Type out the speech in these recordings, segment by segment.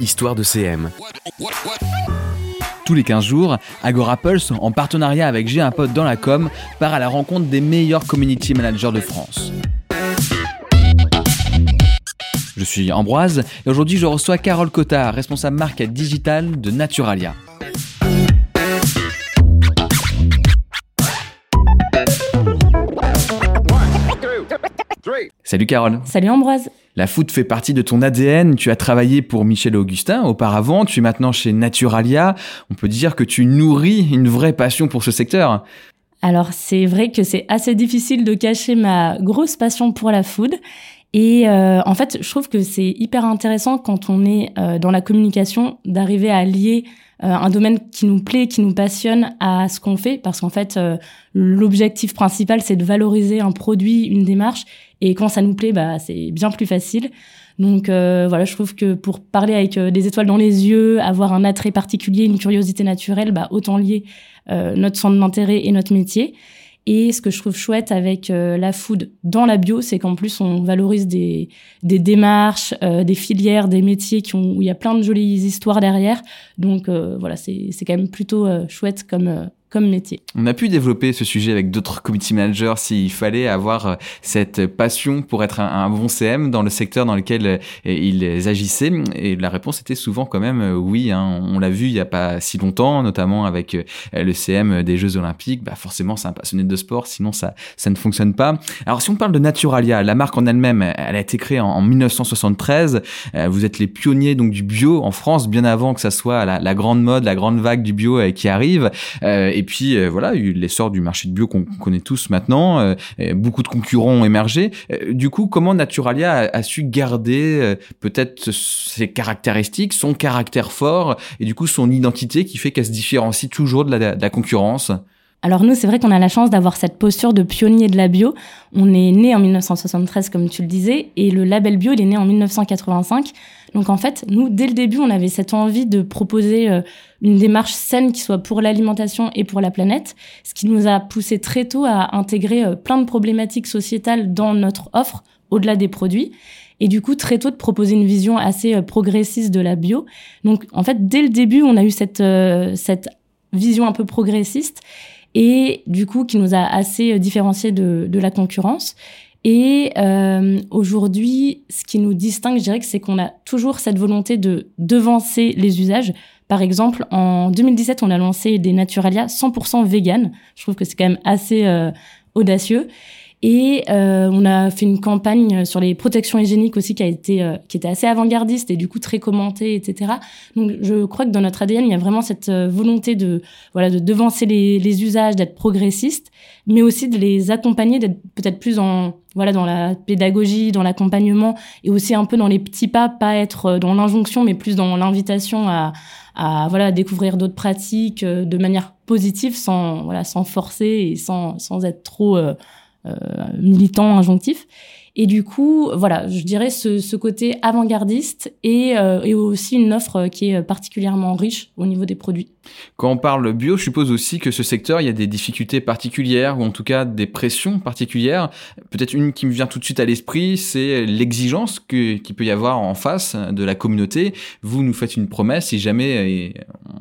Histoire de CM. Tous les 15 jours, Agora Pulse, en partenariat avec J'ai un pote dans la com, part à la rencontre des meilleurs community managers de France. Je suis Ambroise et aujourd'hui je reçois Carole Cotta, responsable marque digital de Naturalia. Salut Carole. Salut Ambroise. La food fait partie de ton ADN. Tu as travaillé pour Michel Augustin auparavant. Tu es maintenant chez Naturalia. On peut dire que tu nourris une vraie passion pour ce secteur. Alors c'est vrai que c'est assez difficile de cacher ma grosse passion pour la food. Et euh, en fait, je trouve que c'est hyper intéressant quand on est euh, dans la communication d'arriver à lier euh, un domaine qui nous plaît, qui nous passionne à ce qu'on fait, parce qu'en fait, l'objectif principal, c'est de valoriser un produit, une démarche, et quand ça nous plaît, bah, c'est bien plus facile. Donc voilà, je trouve que pour parler avec des étoiles dans les yeux, avoir un attrait particulier, une curiosité naturelle, bah, autant lier notre centre d'intérêt et notre métier. Et ce que je trouve chouette avec euh, la food dans la bio, c'est qu'en plus on valorise des, des démarches, euh, des filières, des métiers qui ont, où il y a plein de jolies histoires derrière. Donc euh, voilà, c'est quand même plutôt chouette comme On a pu développer ce sujet avec d'autres community managers s'il fallait avoir euh, cette passion pour être un, bon CM dans le secteur dans lequel euh, ils agissaient. Et la réponse était souvent quand même euh, oui. Hein. On l'a vu il n'y a pas si longtemps, notamment avec le CM des Jeux Olympiques. Bah forcément, c'est un passionné de sport, sinon ça, ça ne fonctionne pas. Alors si on parle de Naturalia, la marque en elle-même, elle a été créée en, 1973. Vous êtes les pionniers donc du bio en France, bien avant que ça soit la, grande mode, la grande vague du bio qui arrive. Puis euh, voilà, a l'essor du marché de bio qu'on connaît tous maintenant. Euh, beaucoup de concurrents ont émergé. Euh, du coup, comment Naturalia a, su garder peut-être ses caractéristiques, son caractère fort et du coup son identité qui fait qu'elle se différencie toujours de la concurrence? Alors nous, c'est vrai qu'on a la chance d'avoir cette posture de pionnier de la bio. On est né en 1973, comme tu le disais, et le label bio, il est né en 1985. Donc en fait, nous, dès le début, on avait cette envie de proposer euh, une démarche saine qui soit pour l'alimentation et pour la planète, ce qui nous a poussé très tôt à intégrer euh, plein de problématiques sociétales dans notre offre, au-delà des produits. Et du coup, très tôt, de proposer une vision assez euh, progressiste de la bio. Donc, en fait, dès le début, on a eu cette, cette vision un peu progressiste et du coup qui nous a assez différenciés de, de la concurrence. Et euh, aujourd'hui, ce qui nous distingue, je dirais c'est qu'on a toujours cette volonté de devancer les usages. Par exemple, en 2017, on a lancé des Naturalia 100% vegan. Je trouve que c'est quand même assez euh, audacieux. Et euh, on a fait une campagne sur les protections hygiéniques aussi qui a été euh, qui était assez avant-gardiste et du coup très commentée, etc. Donc je crois que dans notre ADN il y a vraiment cette euh, volonté de voilà de devancer les, les usages, d'être progressiste, mais aussi de les accompagner, d'être peut-être plus en voilà dans la pédagogie, dans l'accompagnement et aussi un peu dans les petits pas, pas être dans l'injonction, mais plus dans l'invitation à à voilà découvrir d'autres pratiques de manière positive sans voilà sans forcer et sans sans être trop euh, militant, injonctif. Et du coup, voilà, je dirais ce, côté avant-gardiste et, euh, et, aussi une offre qui est particulièrement riche au niveau des produits. Quand on parle bio, je suppose aussi que ce secteur, il y a des difficultés particulières ou en tout cas des pressions particulières. Peut-être une qui me vient tout de suite à l'esprit, c'est l'exigence qu'il peut y avoir en face de la communauté. Vous nous faites une promesse si jamais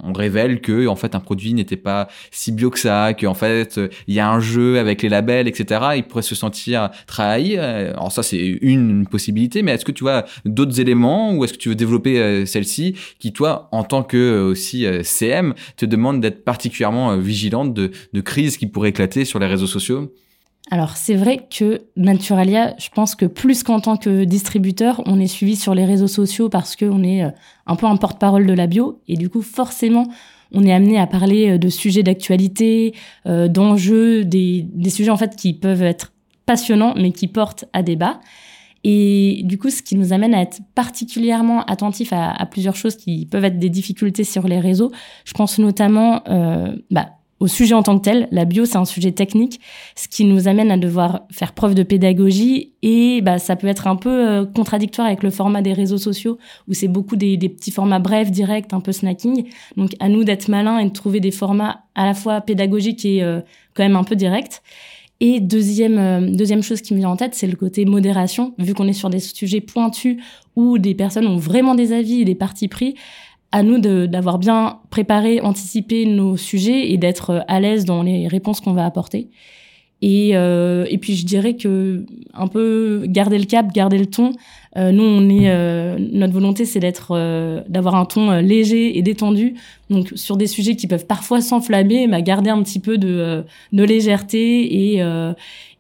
on révèle que en fait un produit n'était pas si bio que ça, qu'en fait il y a un jeu avec les labels, etc. Il pourrait se sentir trahi. Alors ça c'est une possibilité, mais est-ce que tu vois d'autres éléments ou est-ce que tu veux développer euh, celle-ci qui toi en tant que euh, aussi euh, CM te demande d'être particulièrement vigilante de, de crises qui pourraient éclater sur les réseaux sociaux? Alors c'est vrai que Naturalia, je pense que plus qu'en tant que distributeur, on est suivi sur les réseaux sociaux parce qu'on est un peu un porte-parole de la bio et du coup forcément on est amené à parler de sujets d'actualité, d'enjeux, des, des sujets en fait qui peuvent être passionnant, mais qui porte à débat. Et du coup, ce qui nous amène à être particulièrement attentifs à, plusieurs choses qui peuvent être des difficultés sur les réseaux. Je pense notamment euh, bah, au sujet en tant que tel. La bio, c'est un sujet technique, ce qui nous amène à devoir faire preuve de pédagogie. Et bah, ça peut être un peu euh, contradictoire avec le format des réseaux sociaux, où c'est beaucoup des, petits formats brefs, directs, un peu snacking. Donc à nous d'être malins et de trouver des formats à la fois pédagogiques et euh, quand même un peu directs. Et deuxième, deuxième chose qui me vient en tête, c'est le côté modération. Vu qu'on est sur des sujets pointus où des personnes ont vraiment des avis et des partis pris, à nous d'avoir bien préparé, anticipé nos sujets et d'être à l'aise dans les réponses qu'on va apporter. Et, euh, et puis je dirais que un peu garder le cap, garder le ton. Euh, nous, on est euh, notre volonté, c'est d'être, euh, d'avoir un ton euh, léger et détendu. Donc sur des sujets qui peuvent parfois s'enflammer, bah, garder un petit peu de, de légèreté et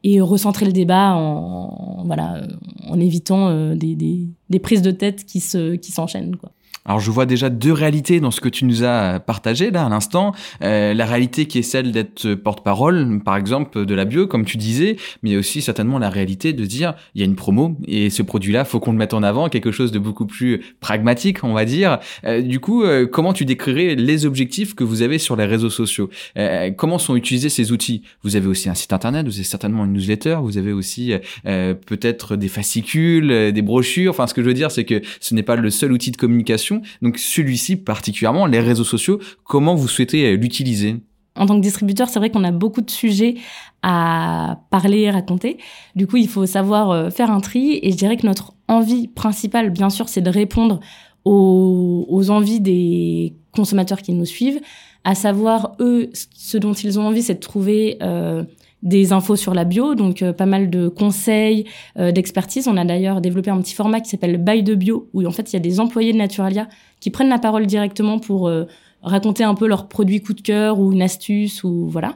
et recentrer le débat en, voilà en évitant des, des, des prises de tête qui se qui s'enchaînent quoi. Alors je vois déjà deux réalités dans ce que tu nous as partagé là à l'instant. Euh, la réalité qui est celle d'être porte-parole, par exemple, de la bio, comme tu disais, mais il y a aussi certainement la réalité de dire il y a une promo et ce produit-là, faut qu'on le mette en avant, quelque chose de beaucoup plus pragmatique, on va dire. Euh, du coup, euh, comment tu décrirais les objectifs que vous avez sur les réseaux sociaux? Euh, Comment sont utilisés ces outils? Vous avez aussi un site internet, vous avez certainement une newsletter, vous avez aussi euh, peut-être des fascicules, des brochures. Enfin, ce que je veux dire, c'est que ce n'est pas le seul outil de communication donc celui-ci particulièrement, les réseaux sociaux, comment vous souhaitez euh, l'utiliser? En tant que distributeur, c'est vrai qu'on a beaucoup de sujets à parler raconter. Du coup, il faut savoir euh, faire un tri. Et je dirais que notre envie principale, bien sûr, c'est de répondre aux, envies des consommateurs qui nous suivent. À savoir, eux, ce dont ils ont envie, c'est de trouver euh, des infos sur la bio, donc euh, pas mal de conseils, euh, d'expertise. On a d'ailleurs développé un petit format qui s'appelle Bail de bio, où en fait il y a des employés de Naturalia qui prennent la parole directement pour euh, raconter un peu leurs produits coup de cœur ou une astuce ou voilà.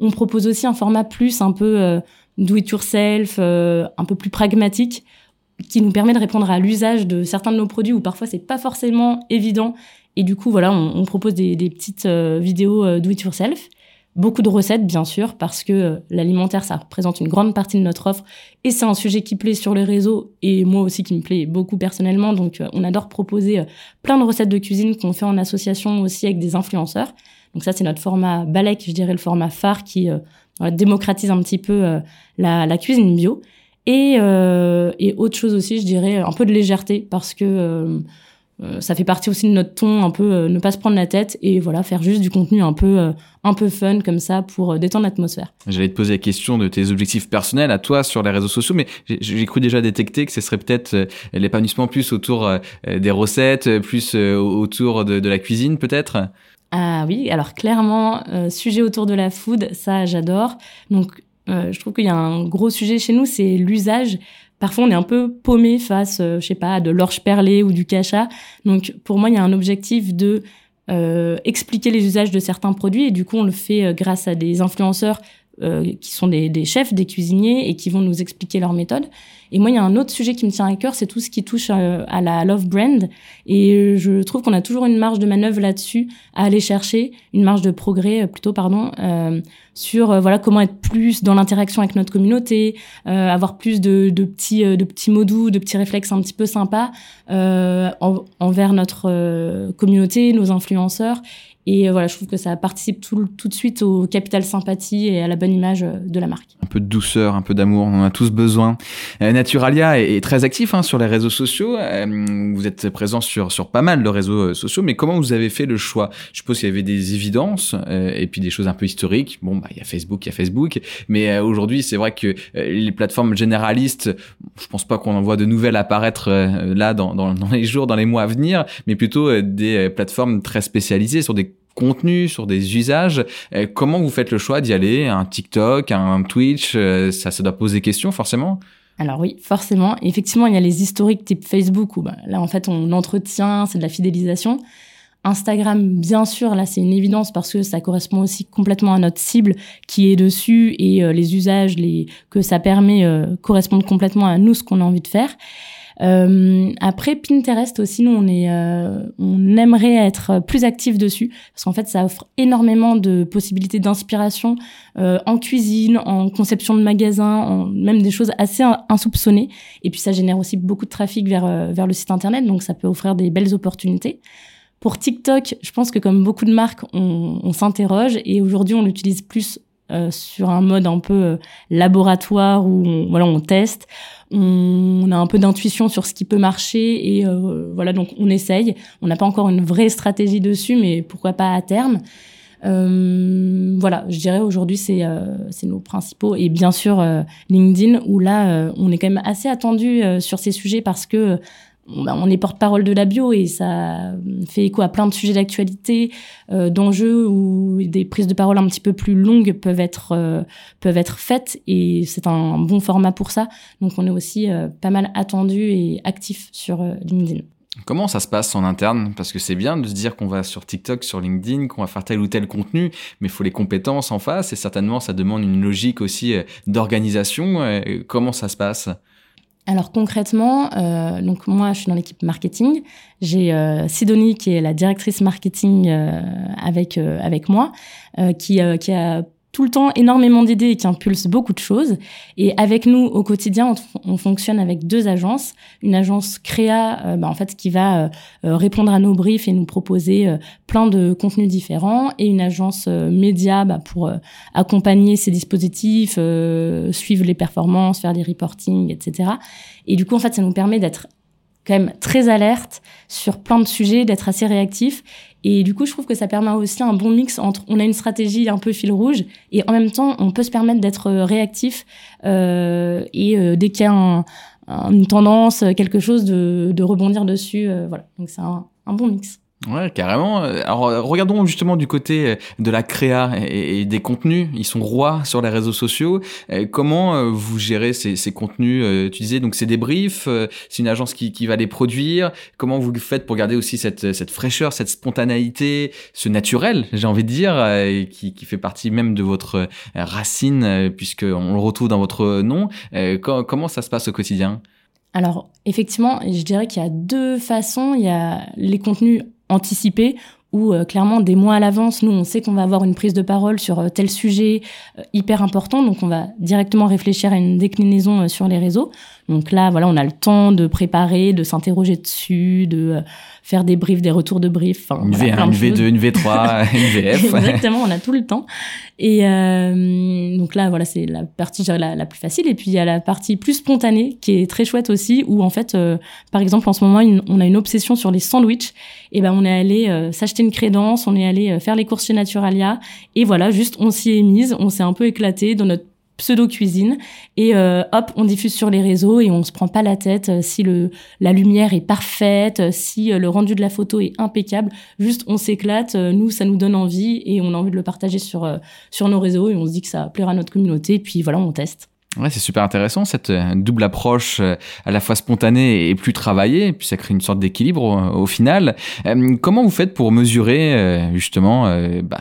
On propose aussi un format plus un peu do it yourself, un peu plus pragmatique, qui nous permet de répondre à l'usage de certains de nos produits où parfois c'est pas forcément évident. Et du coup voilà, on, propose des, des petites vidéos do it yourself. Beaucoup de recettes, bien sûr, parce que euh, l'alimentaire, ça représente une grande partie de notre offre et c'est un sujet qui plaît sur les réseaux et moi aussi qui me plaît beaucoup personnellement. Donc, euh, on adore proposer euh, plein de recettes de cuisine qu'on fait en association aussi avec des influenceurs. Donc ça, c'est notre format Balek, je dirais le format phare qui démocratise un petit peu la, cuisine bio. Et, et autre chose aussi, je dirais un peu de légèreté parce que euh, ça fait partie aussi de notre ton, un peu euh, ne pas se prendre la tête et voilà faire juste du contenu un peu euh, un peu fun comme ça pour détendre l'atmosphère. J'allais te poser la question de tes objectifs personnels à toi sur les réseaux sociaux, mais j'ai cru déjà détecter que ce serait peut-être l'épanouissement plus autour des recettes, plus autour de, de la cuisine peut-être? Ah oui, alors clairement sujet autour de la food, ça j'adore. Donc je trouve qu'il y a un gros sujet chez nous, c'est l'usage Parfois, on est un peu paumé face, euh, je sais pas, à de l'orge perlée ou du cacha. Donc, pour moi, il y a un objectif de euh, expliquer les usages de certains produits et du coup, on le fait euh, grâce à des influenceurs euh, qui sont des, des, chefs, des cuisiniers et qui vont nous expliquer leur méthode. Et moi, il y a un autre sujet qui me tient à cœur, c'est tout ce qui touche euh, à la love brand. Et je trouve qu'on a toujours une marge de manœuvre là-dessus à aller chercher, une marge de progrès plutôt, pardon, euh, sur voilà comment être plus dans l'interaction avec notre communauté, avoir plus de, de petits de petits mots doux, de petits réflexes un petit peu sympas envers notre communauté, nos influenceurs et euh, voilà, je trouve que ça participe tout, tout, de suite au capital sympathie et à la bonne image euh, de la marque. Un peu de douceur, un peu d'amour, on en a tous besoin. Euh, Naturalia est, très actif hein, sur les réseaux sociaux. vous êtes présent sur, sur pas mal de réseaux sociaux, mais comment vous avez fait le choix? Je suppose qu'il y avait des évidences et puis des choses un peu historiques. Bon, bah il y a Facebook, il y a Facebook, mais aujourd'hui c'est vrai que les plateformes généralistes, je pense pas qu'on en voit de nouvelles apparaître là dans, les jours, dans les mois à venir, mais plutôt des plateformes très spécialisées sur des contenu, sur des usages. Euh, comment vous faites le choix d'y aller? Un TikTok, un Twitch, euh, ça, ça doit poser question forcément? Alors oui, forcément. Effectivement, il y a les historiques type Facebook où bah, là, en fait, on entretient, c'est de la fidélisation. Instagram, bien sûr, là, c'est une évidence parce que ça correspond aussi complètement à notre cible qui est dessus et euh, les usages les, que ça permet correspondent complètement à nous, ce qu'on a envie de faire. Euh, après Pinterest aussi, nous on est, euh, on aimerait être plus actif dessus parce qu'en fait ça offre énormément de possibilités d'inspiration euh, en cuisine, en conception de magasins, en, même des choses assez insoupçonnées. Et puis ça génère aussi beaucoup de trafic vers euh, vers le site internet, donc ça peut offrir des belles opportunités. Pour TikTok, je pense que comme beaucoup de marques, on, s'interroge et aujourd'hui on l'utilise plus euh, sur un mode un peu euh, laboratoire où on, voilà on teste, on, a un peu d'intuition sur ce qui peut marcher et euh, voilà donc on essaye. On n'a pas encore une vraie stratégie dessus, mais pourquoi pas à terme. voilà, je dirais aujourd'hui c'est nos principaux et bien sûr LinkedIn où là on est quand même assez attendu sur ces sujets parce que on est porte-parole de la bio et ça fait écho à plein de sujets d'actualité, euh, d'enjeux où des prises de parole un petit peu plus longues peuvent être euh, peuvent être faites et c'est un bon format pour ça. Donc on est aussi euh, pas mal attendu et actif sur LinkedIn. Comment ça se passe en interne? Parce que c'est bien de se dire qu'on va sur TikTok, sur LinkedIn, qu'on va faire tel ou tel contenu, mais il faut les compétences en face et certainement ça demande une logique aussi d'organisation. Comment ça se passe? Alors concrètement, euh, donc moi je suis dans l'équipe marketing. J'ai euh, Sidonie qui est la directrice marketing euh, avec euh, avec moi, qui qui a tout le temps énormément d'idées et qui impulse beaucoup de choses. Et avec nous, au quotidien, on, fonctionne avec deux agences. Une agence créa, euh, bah, en fait, qui va euh, euh, répondre à nos briefs et nous proposer plein de contenus différents, et une agence média bah, pour accompagner ces dispositifs, suivre les performances, faire des reporting, etc. Et du coup, en fait, ça nous permet d'être quand même très alerte sur plein de sujets, d'être assez réactif et du coup, je trouve que ça permet aussi un bon mix entre on a une stratégie un peu fil rouge et en même temps, on peut se permettre d'être euh, réactif euh, et euh, dès qu'il y a une tendance, quelque chose, de, rebondir dessus. Euh, voilà, donc c'est un bon mix. Ouais, carrément. Alors, regardons justement du côté euh, de la créa et, des contenus. Ils sont rois sur les réseaux sociaux. Euh, comment euh, vous gérez ces, ces contenus Tu disais? Donc c'est des briefs, c'est une agence qui, qui va les produire. Comment vous faites pour garder aussi cette, cette fraîcheur, cette spontanéité, ce naturel, j'ai envie de dire, qui, qui fait partie même de votre racine, puisque on le retrouve dans votre nom. Comment ça se passe au quotidien? Alors, effectivement, je dirais qu'il y a deux façons. Il y a les contenus anticiper où euh, clairement des mois à l'avance, nous on sait qu'on va avoir une prise de parole sur euh, tel sujet euh, hyper important, donc on va directement réfléchir à une déclinaison sur les réseaux. Donc là, voilà, on a le temps de préparer, de s'interroger dessus, de faire des briefs, des retours de briefs. une V1, une V2, une V3, une VF. Exactement, on a tout le temps. Et euh, donc là, voilà, c'est la partie la, la, plus facile. Et puis il y a la partie plus spontanée qui est très chouette aussi, où en fait, euh, par exemple, en ce moment, on a une obsession sur les sandwichs. Et ben, on est allé euh, s'acheter une crédence, on est allé euh, faire les courses chez Naturalia, et voilà, juste on s'y est mise, on s'est un peu éclaté dans notre pseudo-cuisine. Et euh, hop on diffuse sur les réseaux et on se prend pas la tête euh, si le la lumière est parfaite euh, si le rendu de la photo est impeccable. Juste on s'éclate nous ça nous donne envie et on a envie de le partager sur sur nos réseaux et on se dit que ça plaira à notre communauté. Et puis voilà on teste Ouais, c'est super intéressant cette euh, double approche euh, à la fois spontanée et plus travaillée, puis ça crée une sorte d'équilibre au, final. Euh, comment vous faites pour mesurer justement bah,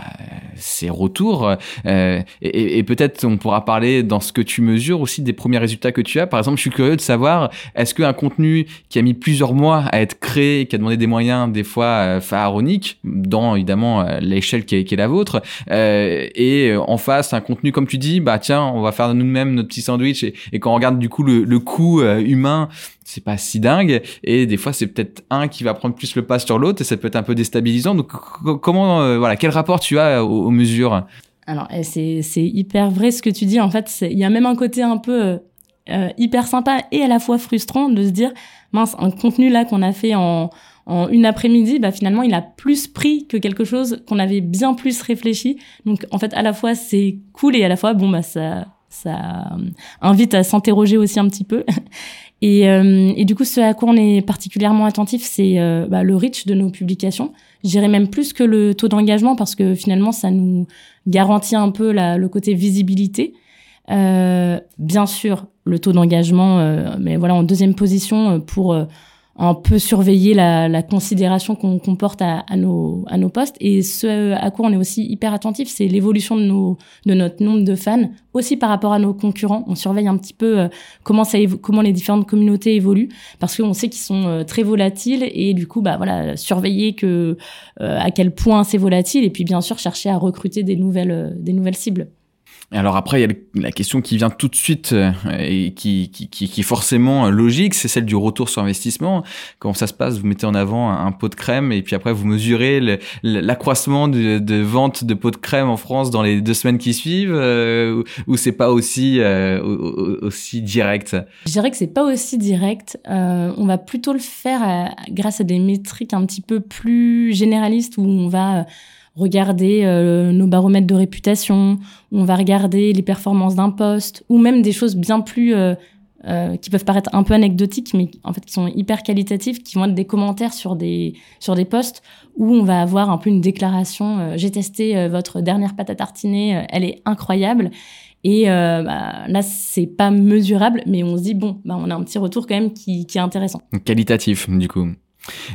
ces retours et, peut-être on pourra parler dans ce que tu mesures aussi des premiers résultats que tu as. Par exemple, je suis curieux de savoir est-ce qu'un contenu qui a mis plusieurs mois à être créé, qui a demandé des moyens des fois pharaoniques, dans évidemment l'échelle qui est la vôtre, et en face un contenu comme tu dis, bah tiens, on va faire nous-mêmes notre petit sandwich et, quand on regarde du coup le, coût euh, humain c'est pas si dingue. Et des fois c'est peut-être un qui va prendre plus le pas sur l'autre et ça peut être un peu déstabilisant. Donc comment euh, voilà quel rapport tu as aux, mesures? Alors eh, c'est c'est hyper vrai ce que tu dis. En fait il y a même un côté un peu euh, hyper sympa et à la fois frustrant de se dire mince un contenu là qu'on a fait en en une après-midi, bah finalement, il a plus pris que quelque chose qu'on avait bien plus réfléchi. Donc, en fait, à la fois, c'est cool et à la fois, bon, bah, ça, ça euh, invite à s'interroger aussi un petit peu. Et, euh, et, du coup, ce à quoi on est particulièrement attentif, c'est euh, bah, le reach de nos publications. J'irais même plus que le taux d'engagement parce que finalement, ça nous garantit un peu le côté visibilité. Bien sûr, le taux d'engagement, mais voilà, en deuxième position pour un peu surveiller la, la considération qu'on comporte à, à, nos, à nos postes. Et ce à quoi on est aussi hyper attentif, c'est l'évolution de, de notre nombre de fans, aussi par rapport à nos concurrents. On surveille un petit peu euh, comment, ça comment les différentes communautés évoluent, parce qu'on sait qu'ils sont euh, très volatiles, et du coup, bah voilà, surveiller que euh, à quel point c'est volatile, et puis bien sûr chercher à recruter des nouvelles, des nouvelles cibles. Alors après, il y a la question qui vient tout de suite euh, et qui, qui, qui, est forcément logique, c'est celle du retour sur investissement. Comment ça se passe Vous mettez en avant un, pot de crème et puis après vous mesurez l'accroissement de, de, vente de pots de crème en France dans les deux semaines qui suivent euh, ou, c'est pas aussi euh, aussi direct? Je dirais que c'est pas aussi direct. Euh, on va plutôt le faire grâce à des métriques un petit peu plus généralistes où on va regarder nos baromètres de réputation, on va regarder les performances d'un poste, ou même des choses bien plus euh, qui peuvent paraître un peu anecdotiques, mais en fait qui sont hyper qualitatifs, qui vont être des commentaires sur des sur des posts où on va avoir un peu une déclaration. Euh, J'ai testé euh, votre dernière pâte à tartiner, elle est incroyable. Et bah, là, c'est pas mesurable, mais on se dit bon, bah, on a un petit retour quand même qui est intéressant. Qualitatif, du coup.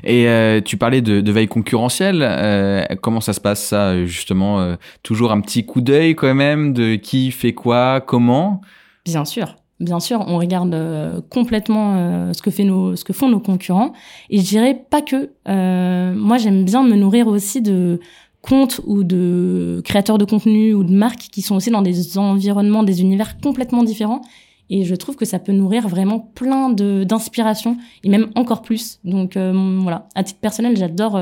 Et tu parlais de, veille concurrentielle. comment ça se passe ça justement Toujours un petit coup d'œil quand même de qui fait quoi, comment? Bien sûr. Bien sûr, on regarde euh, complètement euh, ce que ce que font nos concurrents. Et je dirais pas que. Euh, moi, j'aime bien me nourrir aussi de comptes ou de créateurs de contenu ou de marques qui sont aussi dans des environnements, des univers complètement différents. Et je trouve que ça peut nourrir vraiment plein de d'inspiration et même encore plus. Donc voilà, à titre personnel, j'adore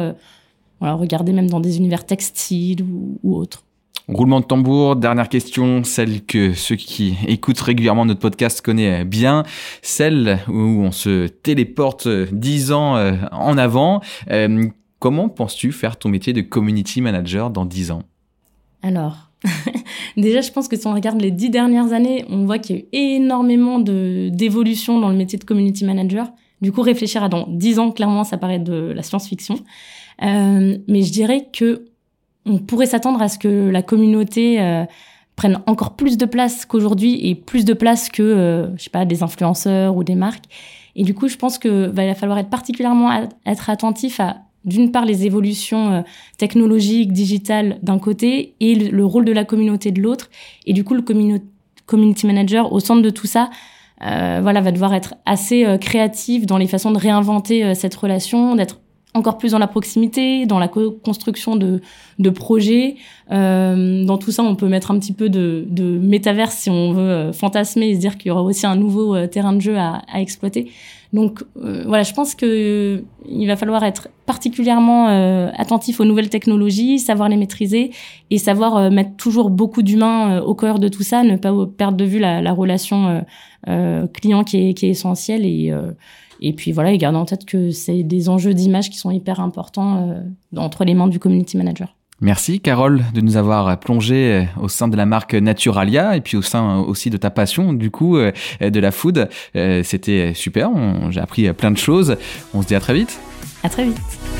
voilà, regarder même dans des univers textiles ou, ou autres. Roulement de tambour, dernière question, celle que ceux qui écoutent régulièrement notre podcast connaissent bien, celle où on se téléporte dix ans euh, en avant. Euh, comment penses-tu faire ton métier de community manager dans dix ans? Alors, déjà, je pense que si on regarde les dix dernières années, on voit qu'il y a eu énormément d'évolution dans le métier de community manager. Du coup, réfléchir à dans dix ans, clairement, ça paraît de la science-fiction. Euh, mais je dirais que on pourrait s'attendre à ce que la communauté euh, prenne encore plus de place qu'aujourd'hui et plus de place que, euh, je sais pas, des influenceurs ou des marques. Et du coup, je pense que va falloir être particulièrement être attentif à d'une part les évolutions euh, technologiques, digitales d'un côté et le, rôle de la communauté de l'autre. Et du coup, le community manager au centre de tout ça, euh, voilà, va devoir être assez créatif dans les façons de réinventer cette relation, d'être encore plus dans la proximité, dans la construction de, de projets. Euh, dans tout ça, on peut mettre un petit peu de, de métaverse si on veut euh, fantasmer et se dire qu'il y aura aussi un nouveau euh, terrain de jeu à, à exploiter. Donc euh, voilà, je pense que il va falloir être particulièrement attentif aux nouvelles technologies, savoir les maîtriser et savoir mettre toujours beaucoup d'humains au cœur de tout ça, ne pas perdre de vue la, la relation client qui est, qui est essentielle et et puis voilà, et garder en tête que c'est des enjeux d'image qui sont hyper importants euh, entre les mains du community manager. Merci Carole de nous avoir plongé euh, au sein de la marque Naturalia et puis au sein aussi de ta passion du coup euh, de la food. C'était super, j'ai appris plein de choses. On se dit à très vite. À très vite.